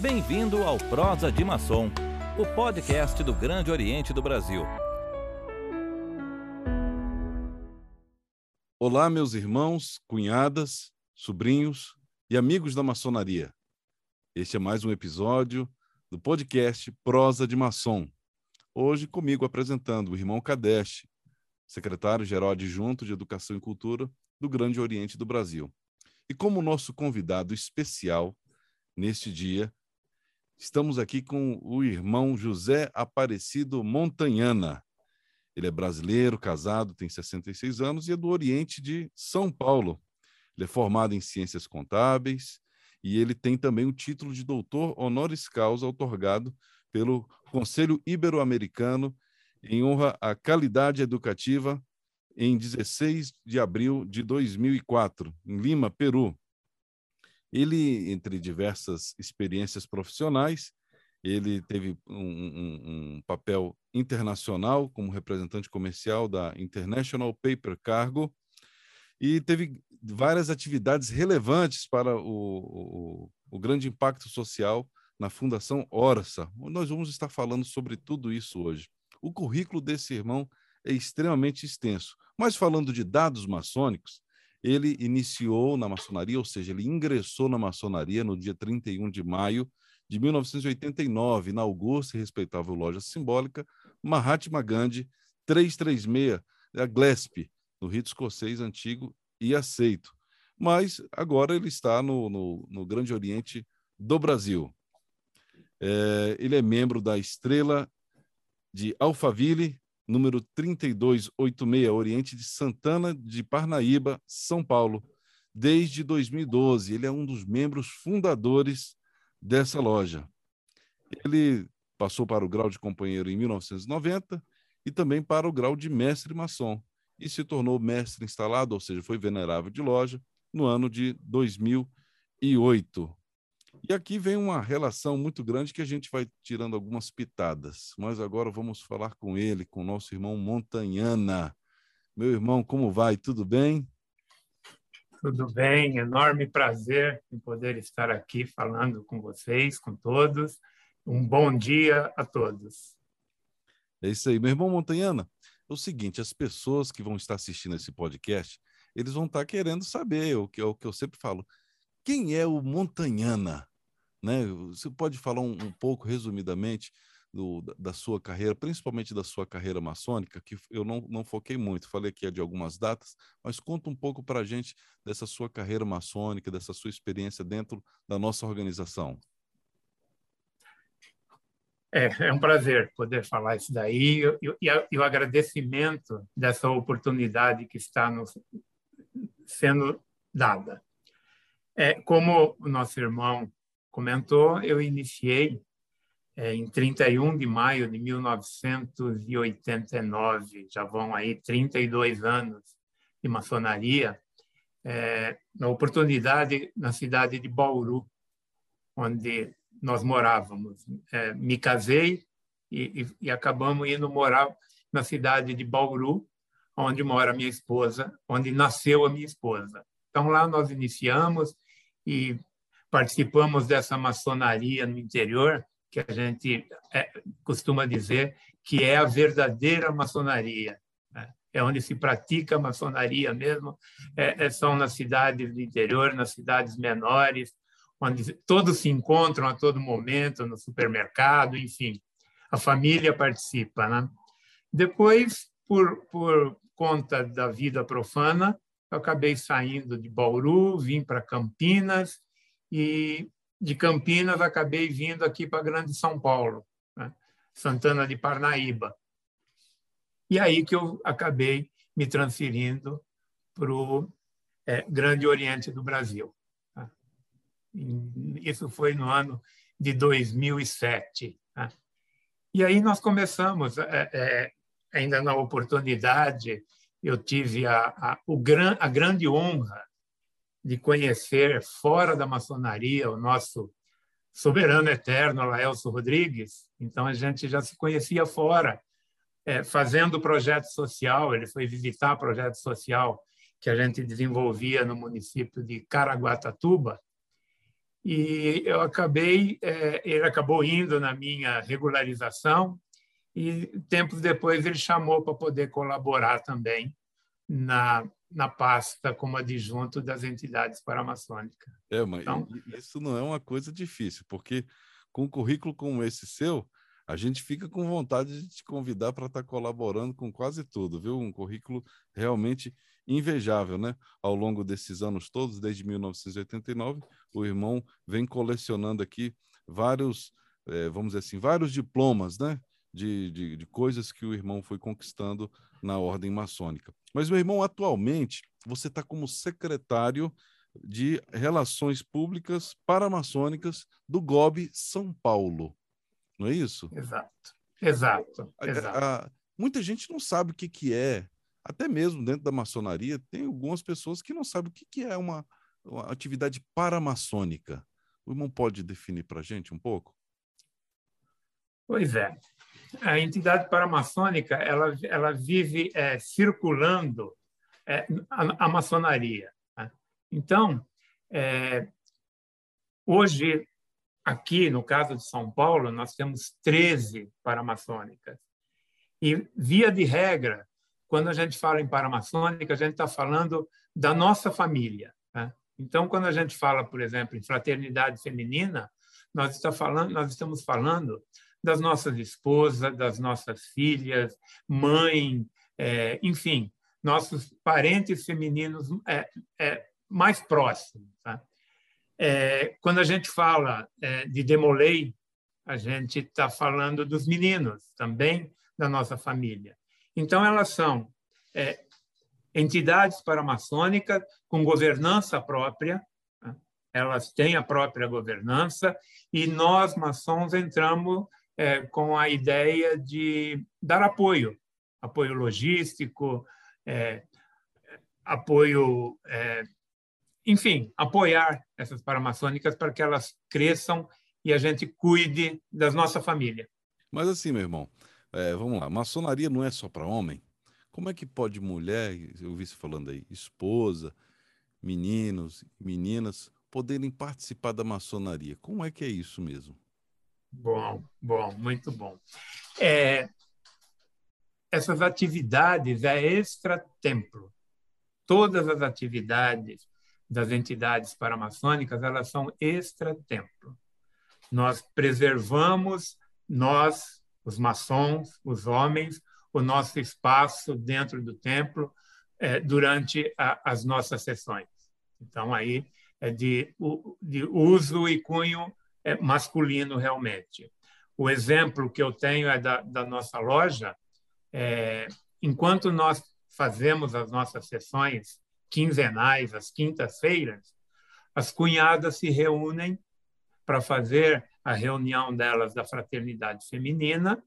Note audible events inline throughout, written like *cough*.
Bem-vindo ao Prosa de Maçom, o podcast do Grande Oriente do Brasil. Olá, meus irmãos, cunhadas, sobrinhos e amigos da maçonaria. Este é mais um episódio do podcast Prosa de Maçom. Hoje comigo apresentando o irmão Kadesh, secretário-geral adjunto de Educação e Cultura do Grande Oriente do Brasil. E como nosso convidado especial neste dia, estamos aqui com o irmão José Aparecido Montanhana. Ele é brasileiro, casado, tem 66 anos e é do Oriente de São Paulo. Ele é formado em Ciências Contábeis e ele tem também o título de doutor honoris causa otorgado pelo Conselho Ibero-Americano em honra à qualidade educativa em 16 de abril de 2004, em Lima, Peru. Ele, entre diversas experiências profissionais, ele teve um, um, um, papel internacional como representante comercial da International Paper Cargo e teve várias atividades relevantes para o, o, o grande impacto social na Fundação Orsa. Nós vamos estar falando sobre tudo isso hoje. O currículo desse irmão é extremamente extenso. Mas falando de dados maçônicos, ele iniciou na maçonaria, ou seja, ele ingressou na maçonaria no dia 31 de maio de 1989, na augusta e respeitável loja simbólica Mahatma Gandhi 336, a Glesp, no rito escocês antigo e aceito. Mas agora ele está no, no, no Grande Oriente do Brasil. É, ele é membro da Estrela de Alphaville, número 3286, Oriente de Santana de Parnaíba, São Paulo, desde 2012. Ele é um dos membros fundadores dessa loja. Ele passou para o grau de companheiro em 1990 e também para o grau de mestre maçom e se tornou mestre instalado, ou seja, foi venerável de loja, no ano de 2008. E aqui vem uma relação muito grande que a gente vai tirando algumas pitadas. Mas agora vamos falar com ele, com o nosso irmão Montanhana. Meu irmão, como vai? Tudo bem? Tudo bem, enorme prazer em poder estar aqui falando com vocês, com todos. Um bom dia a todos. É isso aí, meu irmão Montanhana. É o seguinte, as pessoas que vão estar assistindo esse podcast, eles vão estar querendo saber o que, o que eu sempre falo. Quem é o Montanhana? Né? Você pode falar um, um pouco, resumidamente, do, da sua carreira, principalmente da sua carreira maçônica, que eu não, não foquei muito, falei aqui de algumas datas, mas conta um pouco para a gente dessa sua carreira maçônica, dessa sua experiência dentro da nossa organização. É, é um prazer poder falar isso daí e, o agradecimento dessa oportunidade que está nos, sendo dada. É, como o nosso irmão comentou, eu iniciei é, em 31 de maio de 1989, já vão aí 32 anos de maçonaria, é, na oportunidade na cidade de Bauru, onde nós morávamos. É, me casei e, e, e, acabamos indo morar na cidade de Bauru, onde mora minha esposa, onde nasceu a minha esposa. Então lá nós iniciamos e participamos dessa maçonaria no interior, que a gente é, costuma dizer que é a verdadeira maçonaria. Né? É onde se pratica a maçonaria mesmo, é, é, são nas cidades do interior, nas cidades menores, onde todos se encontram a todo momento, no supermercado, enfim, a família participa. Né? Depois, por, por conta da vida profana, eu acabei saindo de Bauru, vim para Campinas e de Campinas acabei vindo aqui para Grande São Paulo, né? Santana de Parnaíba. E aí que eu acabei me transferindo para o é, Grande Oriente do Brasil. Né? Isso foi no ano de 2007. Né? E aí nós começamos, é, é, ainda na oportunidade, eu tive a, a, o gran, a grande honra de conhecer fora da maçonaria o nosso soberano eterno, Laelso Rodrigues. Então, a gente já se conhecia fora, é, fazendo projeto social. Ele foi visitar projeto social que a gente desenvolvia no município de Caraguatatuba. e eu acabei, é, ele acabou indo na minha regularização e tempos depois ele chamou para poder colaborar também na, na pasta como adjunto das entidades paramaçônicas. É, mas então, isso não é uma coisa difícil, porque com um currículo como esse seu, a gente fica com vontade de te convidar para estar tá colaborando com quase tudo, viu? Um currículo realmente invejável, né? Ao longo desses anos todos, desde 1989, o irmão vem colecionando aqui vários, é, vamos dizer assim, vários diplomas, né? De, de, de, coisas que o irmão foi conquistando na ordem maçônica. Mas, meu irmão, atualmente, você está como secretário de Relações Públicas Paramaçônicas do GOB São Paulo. Não é isso? Exato. Exato. Exato. A, a, muita gente não sabe o que, que é até mesmo dentro da maçonaria, tem algumas pessoas que não sabem o que, que é uma, uma atividade paramaçônica. O irmão pode definir para a gente um pouco? Pois é. A entidade paramaçônica ela, ela vive é, circulando é, a, a, maçonaria. Né? Então, é, hoje, aqui no caso de São Paulo, nós temos 13 paramaçônicas. E, via de regra, quando a gente fala em paramaçônica, a gente está falando da nossa família. Né? Então, quando a gente fala, por exemplo, em fraternidade feminina, nós, está falando, nós estamos falando das nossas esposas, das nossas filhas, mãe, é, enfim, nossos parentes femininos é, é, mais próximos. Tá? É, quando a gente fala é, de demolei, a gente está falando dos meninos também da nossa família. Então, elas são é, entidades paramaçônicas com governança própria, né? elas têm a própria governança, e nós, maçons, entramos é, com a ideia de dar apoio, apoio logístico, é, apoio, é, enfim, apoiar essas paramaçônicas para que elas cresçam e a gente cuide da nossa família. Mas assim, meu irmão, é, vamos lá, maçonaria não é só para homem? Como é que pode mulher, eu vi você falando aí, esposa, meninos, meninas, poderem participar da maçonaria? Como é que é isso mesmo? Bom, bom, muito bom. É, essas atividades é extra-templo. Todas as atividades das entidades paramaçônicas, elas são extra-templo. Nós preservamos, nós, os maçons, os homens, o nosso espaço dentro do templo é, durante a, as nossas sessões. Então, aí é de, de uso e cunho masculino, realmente. O exemplo que eu tenho é da, da nossa loja. É, enquanto nós fazemos as nossas sessões quinzenais, às quintas-feiras, as cunhadas se reúnem para fazer a reunião delas da fraternidade feminina.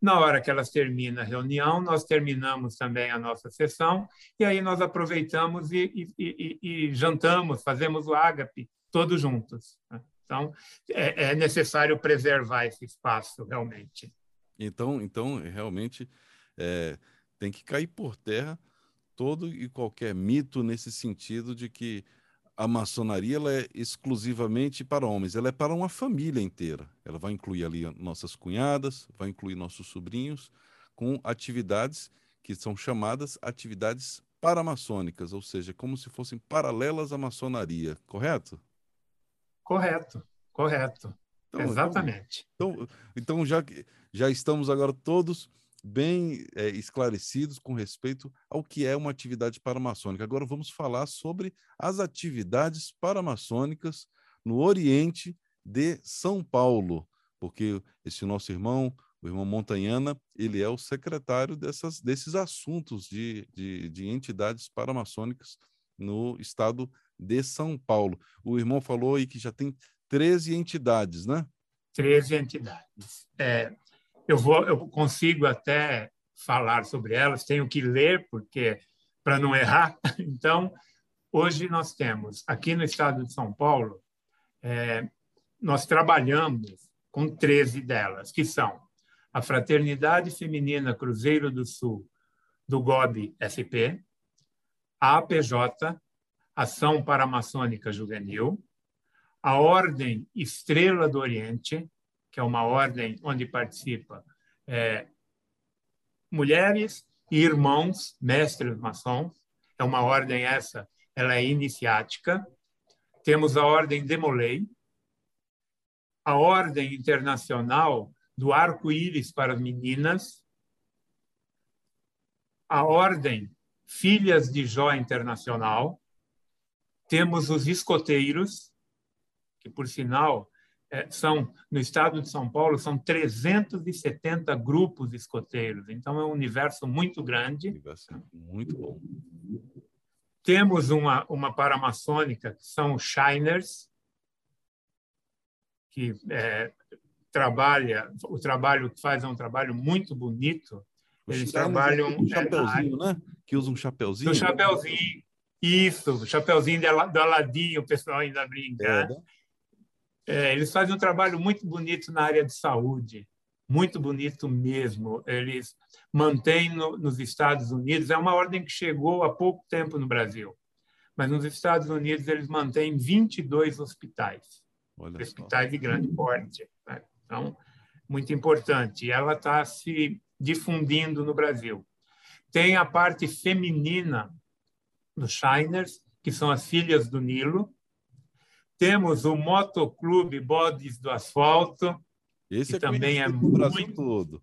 Na hora que elas terminam a reunião, nós terminamos também a nossa sessão, e aí nós aproveitamos e, e, e, e jantamos, fazemos o ágape todos juntos. Então, é, é, necessário preservar esse espaço, realmente. Então, então realmente, é, tem que cair por terra todo e qualquer mito nesse sentido de que a maçonaria ela é exclusivamente para homens, ela é para uma família inteira. Ela vai incluir ali nossas cunhadas, vai incluir nossos sobrinhos, com atividades que são chamadas atividades paramaçônicas, ou seja, como se fossem paralelas à maçonaria, correto? Correto, correto. Então, Exatamente. Então, então, então já, já estamos agora todos bem é, esclarecidos com respeito ao que é uma atividade paramaçônica. Agora vamos falar sobre as atividades paramaçônicas no Oriente de São Paulo, porque esse nosso irmão, o irmão Montanhana, ele é o secretário dessas, desses assuntos de, de, de entidades paramaçônicas no estado de São Paulo. O irmão falou aí que já tem 13 entidades, né? 13 entidades. É, eu vou, eu consigo até falar sobre elas, tenho que ler porque para não errar. *laughs* Então, hoje nós temos aqui no estado de São Paulo, é, nós trabalhamos com 13 delas, que são a Fraternidade Feminina Cruzeiro do Sul do GOB SP, a APJ, Ação Paramaçônica Juvenil, a Ordem Estrela do Oriente, que é uma ordem onde participa é, mulheres e irmãos, mestres maçons. É uma ordem essa, ela é iniciática. Temos a Ordem Demolei, a Ordem Internacional do Arco-Íris para as Meninas, a Ordem Filhas de Jó Internacional, temos os escoteiros, que, por sinal, é, são no estado de São Paulo são 370 grupos escoteiros, então é um universo muito grande. Universo muito bom. Temos uma uma paramaçônica que são os Shiners, que é, trabalha o trabalho que faz é um trabalho muito bonito. Eles trabalham um chapeuzinho, né? Que usa um chapeuzinho. Um chapeuzinho. Isso, chapeuzinho do Aladim, o pessoal ainda brinca. É, né? É, eles fazem um trabalho muito bonito na área de saúde, muito bonito mesmo. Eles mantêm no, nos Estados Unidos, é uma ordem que chegou há pouco tempo no Brasil, mas nos Estados Unidos eles mantêm 22 hospitais, Olha hospitais só. de grande porte. Né? Então, muito importante. E ela está se difundindo no Brasil. Tem a parte feminina dos Shiners, que são as filhas do Nilo, temos o Motoclube Bodes do Asfalto, Esse que é também é muito... Brasil todo.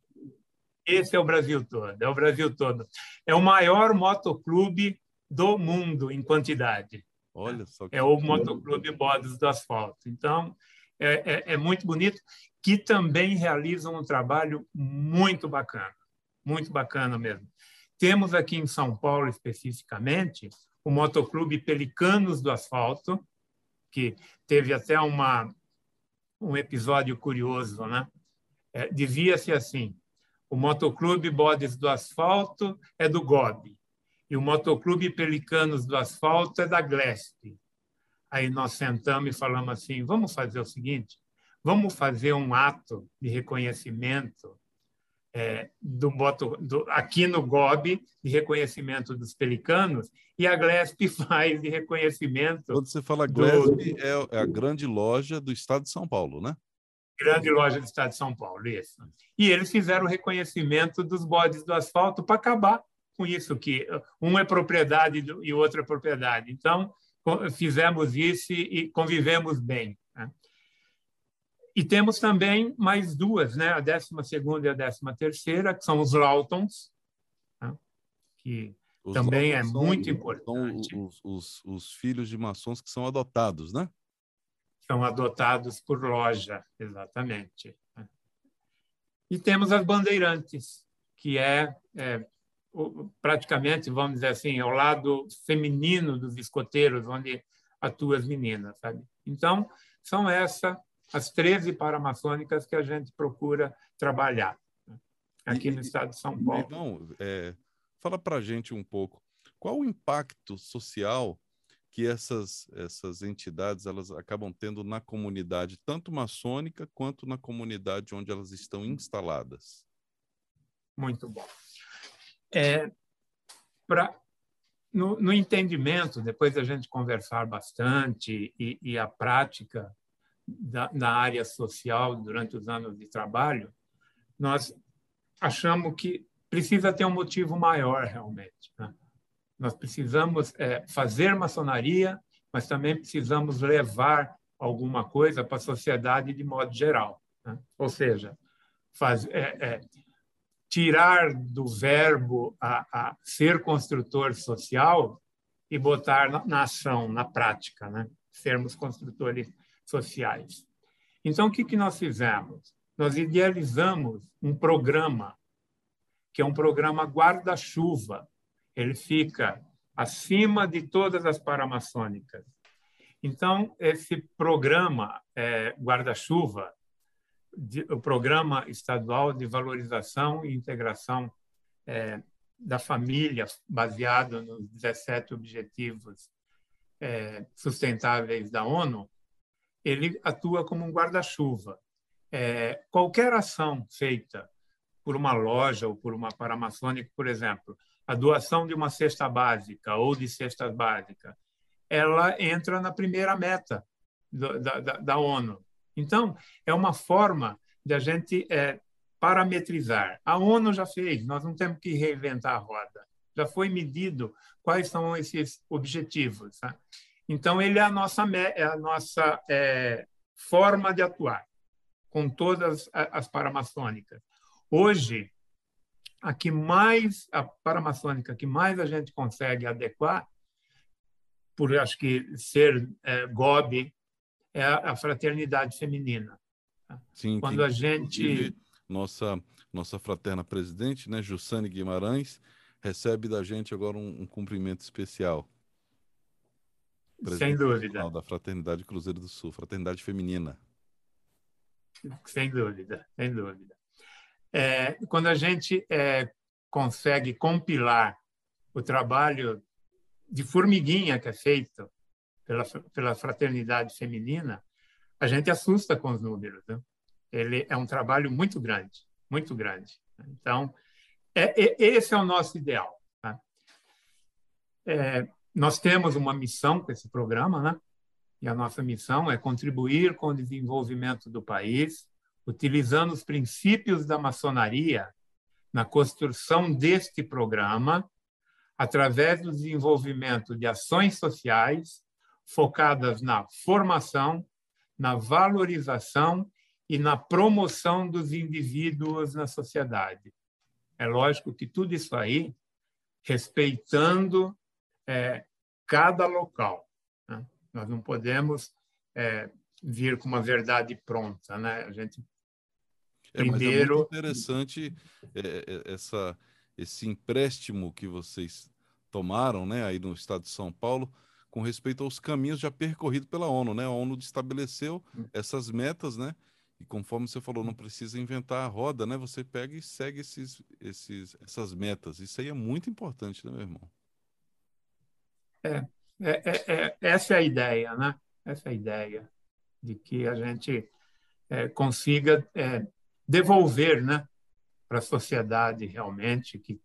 Esse é o Brasil todo, é o Brasil todo. É o maior motoclube do mundo em quantidade. Olha só. É o Motoclube Bodes do Asfalto. Então, é, é, é muito bonito, que também realizam um trabalho muito bacana, muito bacana mesmo. Temos aqui em São Paulo, especificamente, o Motoclube Pelicanos do Asfalto, que teve até uma, um episódio curioso, né? É, Dizia-se assim: o Motoclube Bodes do Asfalto é do GOB e o Motoclube Pelicanos do Asfalto é da Glesp. Aí nós sentamos e falamos assim: vamos fazer o seguinte, vamos fazer um ato de reconhecimento é, do, do, aqui no GOB de reconhecimento dos pelicanos e a GLESP *laughs* faz de reconhecimento. Quando você fala GLESP, do... é, a grande loja do estado de São Paulo, né? Grande loja do estado de São Paulo, isso. E eles fizeram o reconhecimento dos bodes do asfalto para acabar com isso, que um é propriedade e o outro é propriedade. Então, fizemos isso e convivemos bem. E temos também mais duas, né? a 12 e a 13, que são os Lautons, né? que os também é muito importante. São os, os, os, filhos de maçons que são adotados, né? São adotados por loja, exatamente. E temos as bandeirantes, que é, é praticamente, vamos dizer assim, ao lado feminino dos escoteiros, onde atuam as meninas, sabe? Então, são essa as 13 paramaçônicas que a gente procura trabalhar né? aqui e, no estado de São Paulo. Então, é, fala para a gente um pouco, qual o impacto social que essas, essas entidades elas acabam tendo na comunidade, tanto maçônica quanto na comunidade onde elas estão instaladas? Muito bom. É, pra, no, no entendimento, depois da gente conversar bastante e, e a prática na área social durante os anos de trabalho, nós achamos que precisa ter um motivo maior realmente. Né? Nós precisamos é, fazer maçonaria, mas também precisamos levar alguma coisa para a sociedade de modo geral. Né? Ou seja, faz, é, é, tirar do verbo a, a, ser construtor social e botar na, na ação, na prática, né? sermos construtores sociais. Então, o que, que nós fizemos? Nós idealizamos um programa, que é um programa guarda-chuva. Ele fica acima de todas as paramaçônicas. Então, esse programa é, guarda-chuva, o Programa Estadual de Valorização e Integração é, da Família, baseado nos 17 Objetivos é, Sustentáveis da ONU, ele atua como um guarda-chuva. É, qualquer ação feita por uma loja ou por uma paramaçônica, por exemplo, a doação de uma cesta básica ou de cestas básicas, ela entra na primeira meta do, da, da, ONU. Então, é uma forma de a gente é, parametrizar. A ONU já fez, nós não temos que reinventar a roda. Já foi medido quais são esses objetivos. Tá? Então, ele é a nossa, é a nossa é, forma de atuar com todas as paramaçônicas. Hoje, a que mais a paramaçônica que mais a gente consegue adequar, por acho que ser é, GOB, é a, a fraternidade feminina. Sim, quando a gente nossa nossa fraterna presidente, né, Jussane Guimarães, recebe da gente agora um, um cumprimento especial. Sem dúvida. Da Fraternidade Cruzeiro do Sul, Fraternidade Feminina. Sem dúvida, sem dúvida. É, quando a gente é, consegue compilar o trabalho de formiguinha que é feito pela, pela fraternidade feminina, a gente assusta com os números. Né? Ele é um trabalho muito grande, muito grande. Então, é, é, esse é o nosso ideal. Tá? É, nós temos uma missão com esse programa, né? E a nossa missão é contribuir com o desenvolvimento do país, utilizando os princípios da maçonaria na construção deste programa, através do desenvolvimento de ações sociais focadas na formação, na valorização e na promoção dos indivíduos na sociedade. É lógico que tudo isso aí respeitando é, cada local. Né? Nós não podemos é, vir com uma verdade pronta, né? A gente é, primeiro é muito interessante é, é, essa esse empréstimo que vocês tomaram, né, aí no estado de São Paulo, com respeito aos caminhos já percorridos pela ONU, né? A ONU estabeleceu hum. essas metas, né? E conforme você falou, não precisa inventar a roda, né? Você pega e segue esses, esses, essas metas. Isso aí é muito importante, né, meu irmão? É, é, é, é essa é a ideia, né? Essa é a ideia de que a gente é, consiga é, devolver, né, para a sociedade realmente que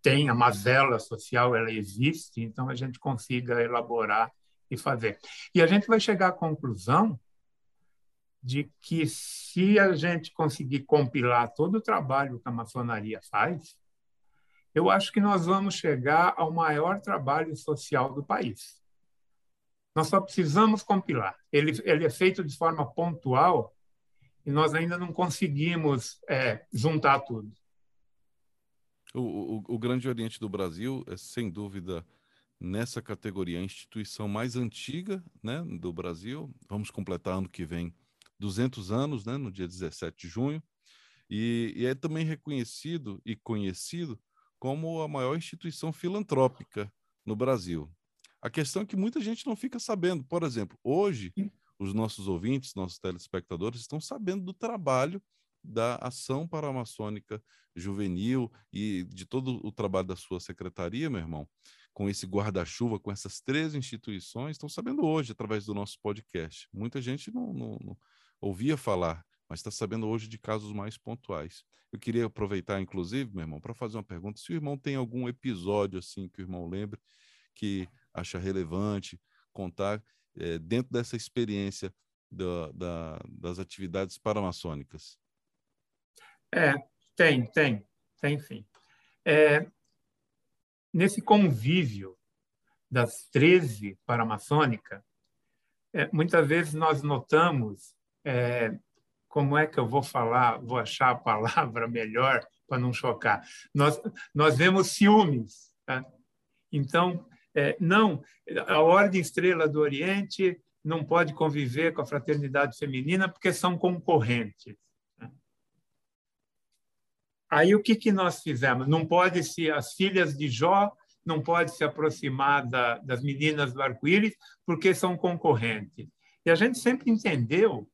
tem a mazela social, ela existe, então a gente consiga elaborar e fazer. E a gente vai chegar à conclusão de que se a gente conseguir compilar todo o trabalho que a maçonaria faz, eu acho que nós vamos chegar ao maior trabalho social do país. Nós só precisamos compilar. Ele, ele é feito de forma pontual e nós ainda não conseguimos é, juntar tudo. O, o, o, Grande Oriente do Brasil é, sem dúvida, nessa categoria, a instituição mais antiga né, do Brasil. Vamos completar ano que vem 200 anos, né, no dia 17 de junho. E, e é também reconhecido e conhecido como a maior instituição filantrópica no Brasil. A questão é que muita gente não fica sabendo. Por exemplo, hoje, os nossos ouvintes, nossos telespectadores estão sabendo do trabalho da Ação Paramaçônica Juvenil e de todo o trabalho da sua secretaria, meu irmão, com esse guarda-chuva, com essas três instituições, estão sabendo hoje através do nosso podcast. Muita gente não, não, não ouvia falar, mas está sabendo hoje de casos mais pontuais. Eu queria aproveitar, inclusive, meu irmão, para fazer uma pergunta. Se o irmão tem algum episódio assim que o irmão lembre que acha relevante contar é, dentro dessa experiência da, da, das atividades paramaçônicas? É, tem, tem, tem sim. É, nesse convívio das 13 paramaçônicas, é, muitas vezes nós notamos, é, como é que eu vou falar, vou achar a palavra *laughs* melhor para não chocar, nós, nós vemos ciúmes. Tá? Então, é, não, a Ordem Estrela do Oriente não pode conviver com a fraternidade feminina porque são concorrentes. Né? Aí o que, que nós fizemos? Não pode se as filhas de Jó não pode se aproximar da, das meninas do arco-íris porque são concorrentes. E a gente sempre entendeu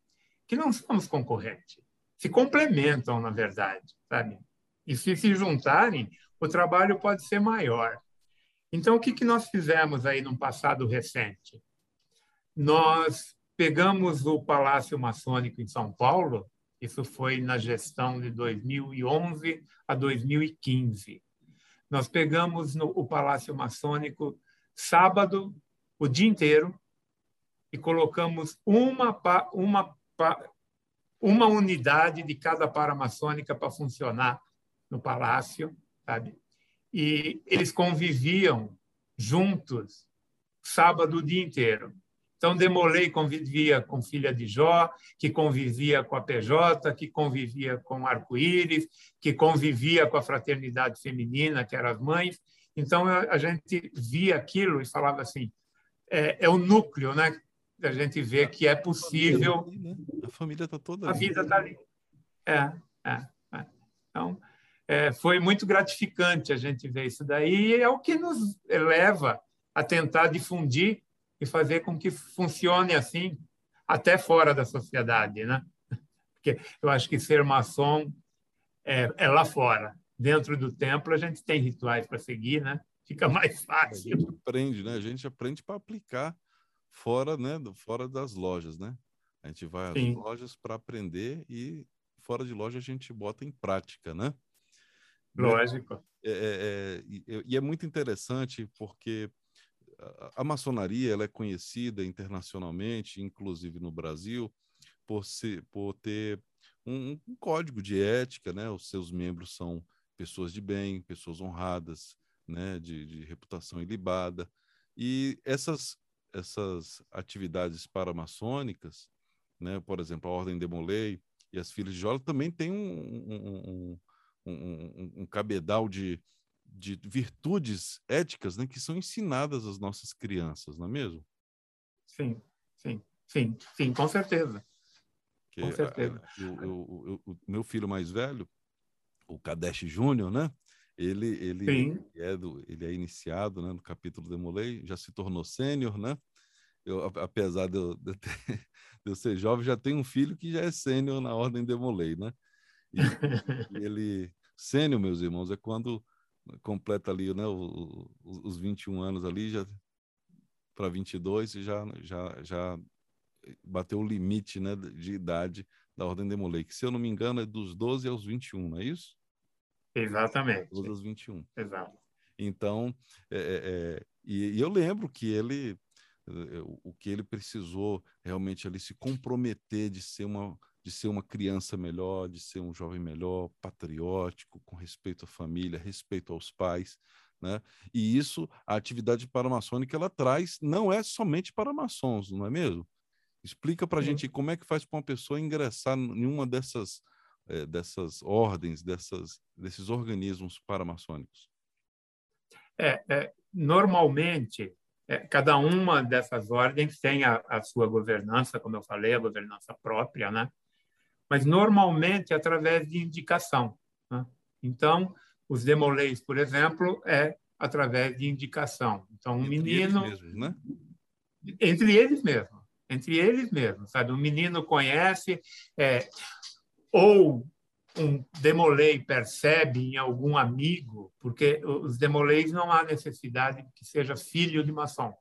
que não somos concorrentes, se complementam na verdade, sabe? E se se juntarem, o trabalho pode ser maior. Então, o que, que nós fizemos aí no passado recente? Nós pegamos o Palácio Maçônico em São Paulo, isso foi na gestão de 2011 a 2015. Nós pegamos no, o Palácio Maçônico sábado, o dia inteiro, e colocamos uma, uma, uma unidade de cada paramaçônica para funcionar no palácio, sabe? E eles conviviam juntos sábado o dia inteiro. Então, Demolei convivia com Filha de Jó, que convivia com a PJ, que convivia com Arco-Íris, que convivia com a fraternidade feminina, que eram as mães. Então, a gente via aquilo e falava assim: é, é o núcleo, né? A gente vê que é possível. A família está toda. A vida está ali. É, é, é. Então, é, foi muito gratificante a gente ver isso daí, e é o que nos leva a tentar difundir e fazer com que funcione assim até fora da sociedade, né? Porque eu acho que ser maçom é, é lá fora. Dentro do templo a gente tem rituais para seguir, né? Fica mais fácil. A gente aprende, né? A gente aprende para aplicar fora, né? Fora das lojas, né? A gente vai às Sim. lojas para aprender e fora de loja a gente bota em prática, né? Lógico. É, é, é, e é muito interessante porque a maçonaria ela é conhecida internacionalmente, inclusive no Brasil, por, ser, por ter um, um, código de ética, né? Os seus membros são pessoas de bem, pessoas honradas, né? De, de reputação ilibada. E essas, essas atividades paramaçônicas, né? Por exemplo, a Ordem de Molay e as Filhas de Jola também tem um, um, um, um cabedal de, de virtudes éticas né, que são ensinadas às nossas crianças, não é mesmo? Sim, sim, sim, sim, com certeza. Que, com certeza. Eu, o meu filho mais velho, o Kadesh Júnior, né? Ele, ele, ele, é do, ele é iniciado né, no capítulo Demolei, já se tornou sênior, né? Eu, apesar de eu, de, ter, *laughs* de eu, ser jovem, já tenho um filho que já é sênior na ordem Demolei, né? E, e ele, sênior, meus irmãos, é quando completa ali, né, os, os 21 anos ali, já para 22 e já, já, já bateu o limite né, de idade da Ordem de Molay, que se eu não me engano é dos 12 aos 21, não é isso? Exatamente. 12 aos 21. Exato. Então, é, é, é, e, e, eu lembro que ele, é, o que ele precisou realmente ali se comprometer de ser uma de ser uma criança melhor, de ser um jovem melhor, patriótico, com respeito à família, respeito aos pais, né? E isso, a atividade paramaçônica, ela traz, não é somente para maçons, não é mesmo? Explica para a gente como é que faz para uma pessoa ingressar em uma dessas, é, dessas ordens, dessas, desses organismos paramaçônicos. É, é normalmente, é, cada uma dessas ordens tem a, a, sua governança, como eu falei, a governança própria, né? mas normalmente através de indicação. Né? Então, os demolês, por exemplo, é através de indicação. Então, um entre menino. Eles mesmos, né? Entre eles mesmos. Entre eles mesmos, sabe? Um menino conhece, é, ou um demolei percebe em algum amigo, porque os demoleis não há necessidade que seja filho de maçom.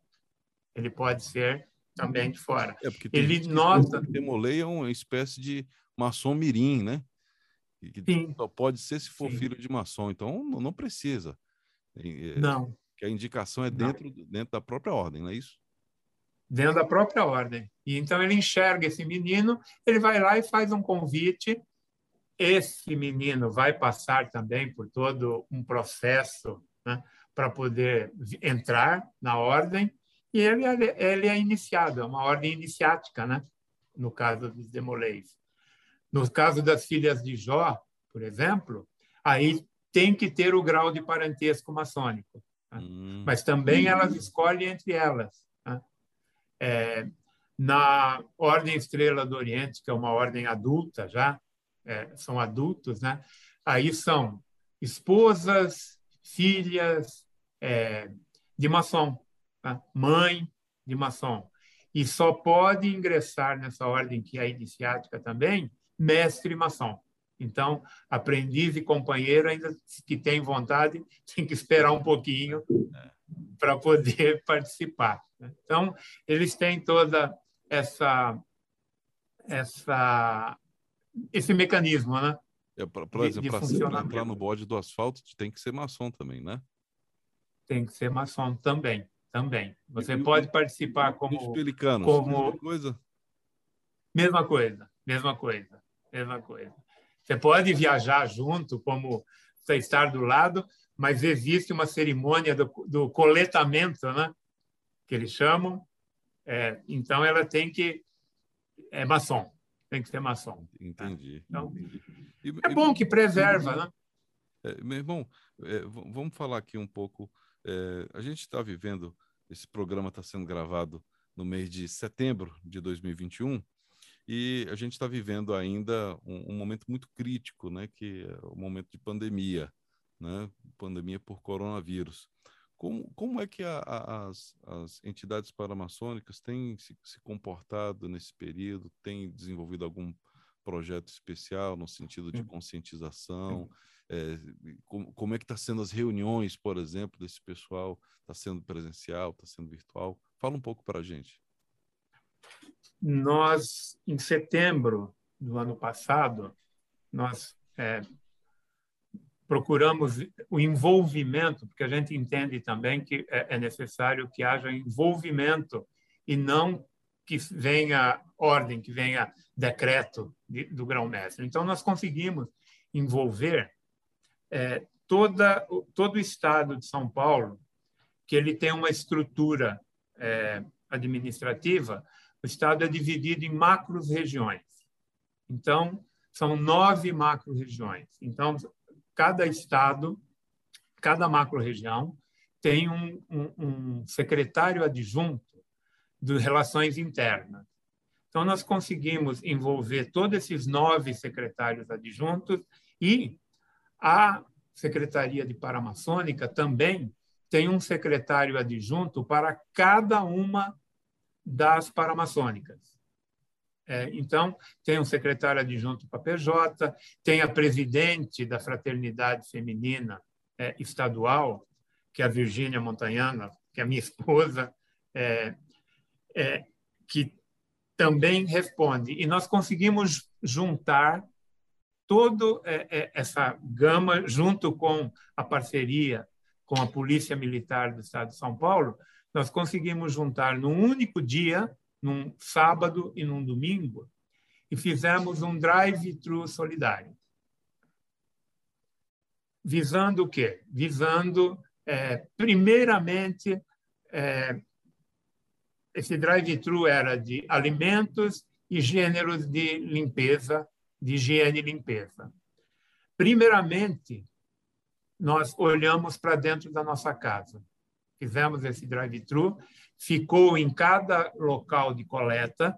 Ele pode ser também de fora. É porque ele nota. Demolei é uma espécie de maçom mirim, né? Que Sim. só pode ser se for Sim. filho de maçom. Então, não precisa. É, não. Que a indicação é dentro, dentro da própria ordem, não é isso? Dentro da própria ordem. E então ele enxerga esse menino, ele vai lá e faz um convite. Esse menino vai passar também por todo um processo né, para poder entrar na ordem. E ele, ele é iniciado, é uma ordem iniciática, né? no caso dos demoleis. No caso das filhas de Jó, por exemplo, aí tem que ter o grau de parentesco maçônico. Tá? Hum. Mas também elas escolhem entre elas. É, na Ordem Estrela do Oriente, que é uma ordem adulta já, é, são adultos, né? aí são esposas, filhas é, de maçom, tá? mãe de maçom. E só pode ingressar nessa ordem, que é iniciática também, mestre maçom. Então, aprendiz e companheiro, ainda que tem vontade, *laughs* tem que esperar um pouquinho para poder *laughs* participar. Né? Então, eles têm toda essa, essa esse mecanismo, né? É, por exemplo, para entrar no bode do asfalto, tem que ser maçom também, né? Tem que ser maçom também, também. Você pode participar como. Os pelicanos, como... mesma coisa? Mesma coisa, mesma coisa, mesma coisa. Você pode viajar junto, como você estar do lado, mas existe uma cerimônia do, do coletamento, né? que eles chamam. É, então, ela tem que. É maçom, tem que ser maçom. Entendi. Então, entendi. é bom que preserva, né? É, meu irmão, é, vamos falar aqui um pouco. É, a gente está vivendo, esse programa está sendo gravado no mês de setembro de 2021 e a gente está vivendo ainda um, um, momento muito crítico, né, que é o momento de pandemia, né, pandemia por coronavírus. Como, como é que a, a, as, as entidades paramaçônicas têm se, se comportado nesse período? Têm desenvolvido algum projeto especial no sentido de conscientização? É, como, como, é que está sendo as reuniões, por exemplo, desse pessoal? Está sendo presencial, está sendo virtual? Fala um pouco para a gente. Nós, em setembro do ano passado, nós é, procuramos o envolvimento, porque a gente entende também que é, é necessário que haja envolvimento e não que venha ordem, que venha decreto do grão-mestre. Então, nós conseguimos envolver é, toda, todo o estado de São Paulo, que ele tem uma estrutura é, administrativa, o estado é dividido em macro-regiões. Então, são nove macro-regiões. Então, cada estado, cada macro-região, tem um, um, um secretário adjunto de relações internas. Então, nós conseguimos envolver todos esses nove secretários adjuntos e a Secretaria de Paramaçônica também tem um secretário adjunto para cada uma das paramaçônicas. É, então, tem um secretário adjunto para PJ, tem a presidente da Fraternidade Feminina é, Estadual, que é a Virgínia Montanhana, que é minha *laughs* esposa, é, é, que também responde. E nós conseguimos juntar toda é, é, essa gama, junto com a parceria com a Polícia Militar do Estado de São Paulo, nós conseguimos juntar num único dia num sábado e num domingo, e fizemos um drive-thru solidário. Visando o quê? Visando, é, primeiramente, é, esse drive-thru era de alimentos e gêneros de limpeza, de higiene e limpeza. Primeiramente, nós olhamos para dentro da nossa casa. Fizemos esse drive-thru ficou em cada local de coleta,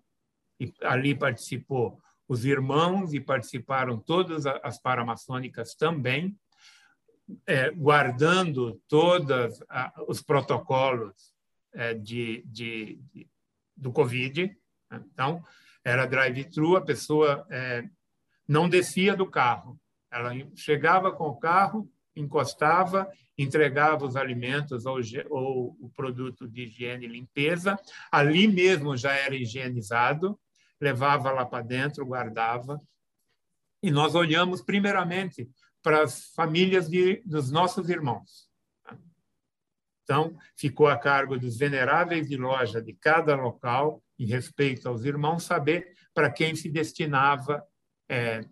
e ali participou os irmãos e participaram todas as paramaçônicas também, é, guardando todos os protocolos é, de, de, de, do Covid. Então, era drive-thru, a pessoa é, não descia do carro. Ela chegava com o carro, encostava, entregava os alimentos ou, ou, o produto de higiene e limpeza. Ali mesmo já era higienizado, levava lá para dentro, guardava. E nós olhamos primeiramente para as famílias de, dos nossos irmãos. Então, ficou a cargo dos veneráveis de loja de cada local, em respeito aos irmãos, saber para quem se destinava é,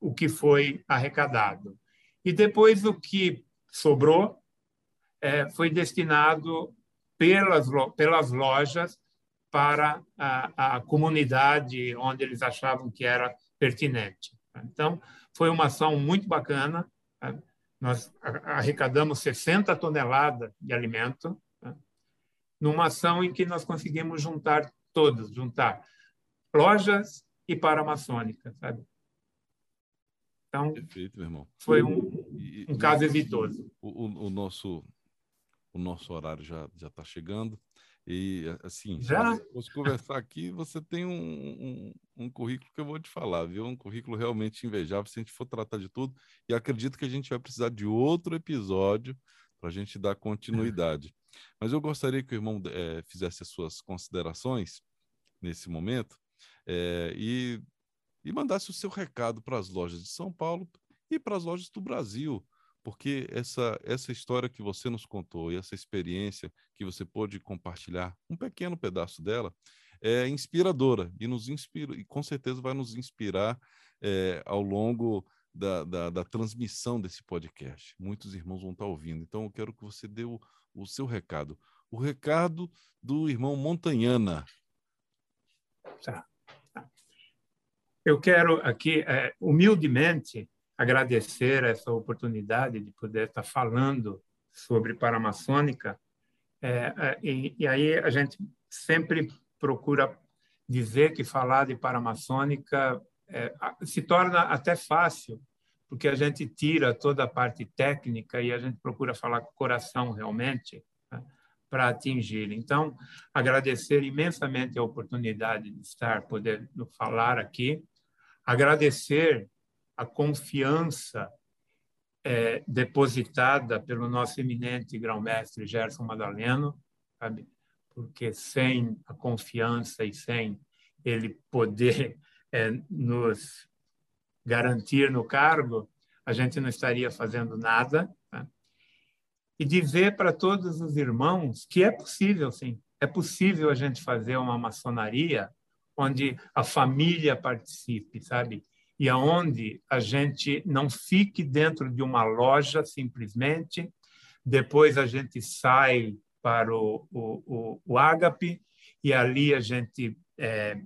o que foi arrecadado. E depois o que sobrou é, foi destinado pelas, pelas lojas para a, a comunidade onde eles achavam que era pertinente. Então, foi uma ação muito bacana. Né? Nós arrecadamos 60 toneladas de alimento, né? numa ação em que nós conseguimos juntar todos, juntar lojas e paramaçônica, sabe? Então, Perfeito, meu irmão. foi um, um caso exitoso. O, o, o, nosso, o nosso horário já já está chegando. E, assim, já? se conversar aqui, você tem um, um, um, currículo que eu vou te falar, viu? Um currículo realmente invejável se a gente for tratar de tudo. E acredito que a gente vai precisar de outro episódio para a gente dar continuidade. Mas eu gostaria que o irmão é, fizesse as suas considerações nesse momento é, e e mandasse o seu recado para as lojas de São Paulo e para as lojas do Brasil, porque essa, essa história que você nos contou e essa experiência que você pôde compartilhar, um pequeno pedaço dela, é inspiradora e nos inspira, e com certeza vai nos inspirar é, ao longo da, da, da, transmissão desse podcast. Muitos irmãos vão estar ouvindo. Então, eu quero que você dê o, o seu recado. O recado do irmão Montanhana. Tá. Eu quero aqui, é, humildemente, agradecer essa oportunidade de poder estar falando sobre paramaçônica. É, é, e, e, aí a gente sempre procura dizer que falar de paramaçônica é, se torna até fácil, porque a gente tira toda a parte técnica e a gente procura falar com o coração realmente né, para atingir. Então, agradecer imensamente a oportunidade de estar, poder falar aqui, agradecer a confiança é, depositada pelo nosso eminente grão-mestre Gerson Madaleno, sabe? porque sem a confiança e sem ele poder é, nos garantir no cargo, a gente não estaria fazendo nada. Tá? E dizer para todos os irmãos que é possível, sim, é possível a gente fazer uma maçonaria onde a família participe, sabe? E aonde a gente não fique dentro de uma loja simplesmente, depois a gente sai para o, o, o, o e ali a gente é,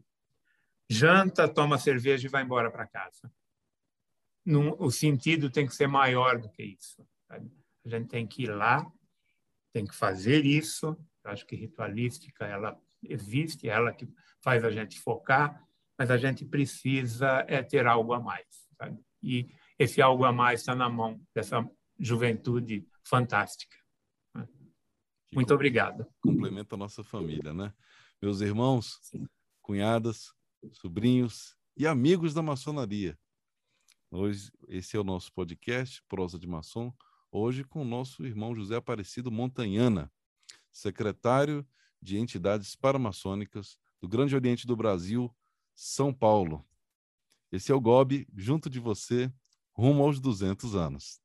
janta, toma cerveja e vai embora para casa. O sentido tem que ser maior do que isso. Sabe? A gente tem que ir lá, tem que fazer isso. Eu acho que ritualística ela existe, ela que faz a gente focar, mas a gente precisa é ter algo a mais. Sabe? E esse algo a mais está na mão dessa juventude fantástica. Muito obrigado. Complementa a nossa família, né? Meus irmãos, Sim. cunhadas, sobrinhos e amigos da maçonaria. Hoje, esse é o nosso podcast, Prosa de Maçom, hoje com o nosso irmão José Aparecido Montanhana, secretário de entidades paramaçônicas do Grande Oriente do Brasil, São Paulo. Esse é o GOB, junto de você, rumo aos 200 anos.